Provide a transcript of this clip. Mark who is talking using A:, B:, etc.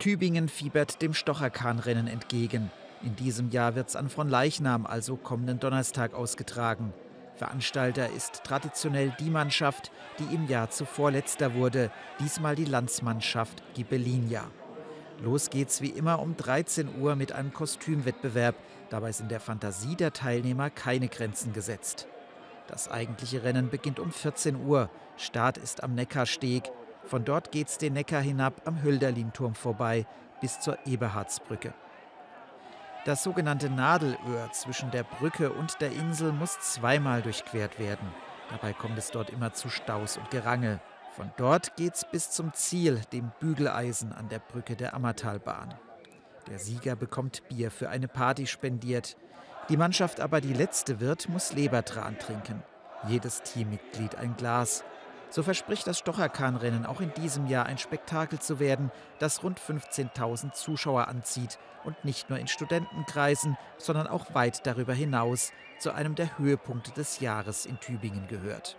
A: Tübingen fiebert dem Stocherkahnrennen entgegen. In diesem Jahr wird es an Fronleichnam, also kommenden Donnerstag, ausgetragen. Veranstalter ist traditionell die Mannschaft, die im Jahr zuvor letzter wurde, diesmal die Landsmannschaft Ghibellinia. Los geht's wie immer um 13 Uhr mit einem Kostümwettbewerb. Dabei sind der Fantasie der Teilnehmer keine Grenzen gesetzt. Das eigentliche Rennen beginnt um 14 Uhr. Start ist am Neckarsteg. Von dort geht's den Neckar hinab am Hölderlinturm vorbei bis zur Eberhardsbrücke. Das sogenannte Nadelöhr zwischen der Brücke und der Insel muss zweimal durchquert werden. Dabei kommt es dort immer zu Staus und Gerangel. Von dort geht's bis zum Ziel, dem Bügeleisen an der Brücke der Ammertalbahn. Der Sieger bekommt Bier für eine Party spendiert. Die Mannschaft aber, die letzte wird, muss Lebertran trinken. Jedes Teammitglied ein Glas. So verspricht das Stocherkahnrennen auch in diesem Jahr ein Spektakel zu werden, das rund 15.000 Zuschauer anzieht und nicht nur in Studentenkreisen, sondern auch weit darüber hinaus zu einem der Höhepunkte des Jahres in Tübingen gehört.